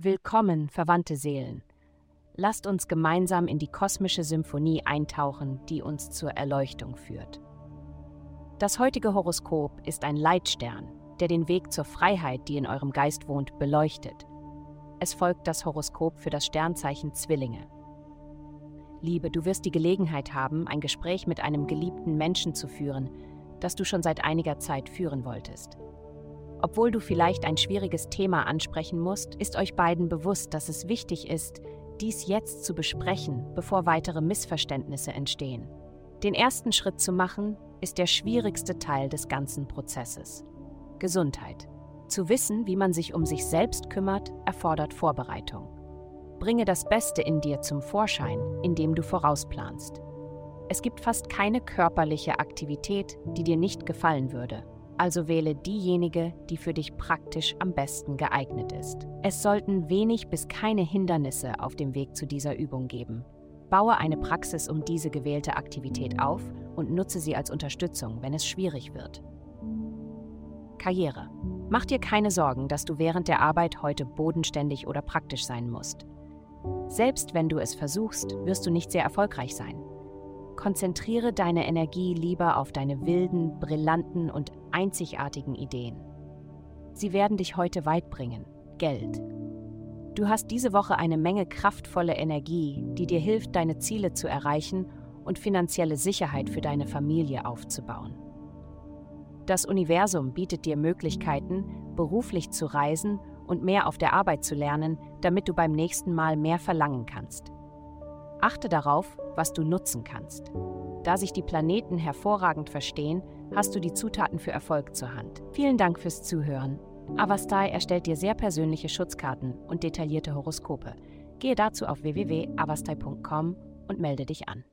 Willkommen, verwandte Seelen. Lasst uns gemeinsam in die kosmische Symphonie eintauchen, die uns zur Erleuchtung führt. Das heutige Horoskop ist ein Leitstern, der den Weg zur Freiheit, die in eurem Geist wohnt, beleuchtet. Es folgt das Horoskop für das Sternzeichen Zwillinge. Liebe, du wirst die Gelegenheit haben, ein Gespräch mit einem geliebten Menschen zu führen, das du schon seit einiger Zeit führen wolltest. Obwohl du vielleicht ein schwieriges Thema ansprechen musst, ist euch beiden bewusst, dass es wichtig ist, dies jetzt zu besprechen, bevor weitere Missverständnisse entstehen. Den ersten Schritt zu machen, ist der schwierigste Teil des ganzen Prozesses. Gesundheit. Zu wissen, wie man sich um sich selbst kümmert, erfordert Vorbereitung. Bringe das Beste in dir zum Vorschein, indem du vorausplanst. Es gibt fast keine körperliche Aktivität, die dir nicht gefallen würde. Also wähle diejenige, die für dich praktisch am besten geeignet ist. Es sollten wenig bis keine Hindernisse auf dem Weg zu dieser Übung geben. Baue eine Praxis um diese gewählte Aktivität auf und nutze sie als Unterstützung, wenn es schwierig wird. Karriere. Mach dir keine Sorgen, dass du während der Arbeit heute bodenständig oder praktisch sein musst. Selbst wenn du es versuchst, wirst du nicht sehr erfolgreich sein. Konzentriere deine Energie lieber auf deine wilden, brillanten und einzigartigen Ideen. Sie werden dich heute weit bringen. Geld. Du hast diese Woche eine Menge kraftvolle Energie, die dir hilft, deine Ziele zu erreichen und finanzielle Sicherheit für deine Familie aufzubauen. Das Universum bietet dir Möglichkeiten, beruflich zu reisen und mehr auf der Arbeit zu lernen, damit du beim nächsten Mal mehr verlangen kannst. Achte darauf, was du nutzen kannst. Da sich die Planeten hervorragend verstehen, hast du die Zutaten für Erfolg zur Hand. Vielen Dank fürs Zuhören. Avastai erstellt dir sehr persönliche Schutzkarten und detaillierte Horoskope. Gehe dazu auf www.avastai.com und melde dich an.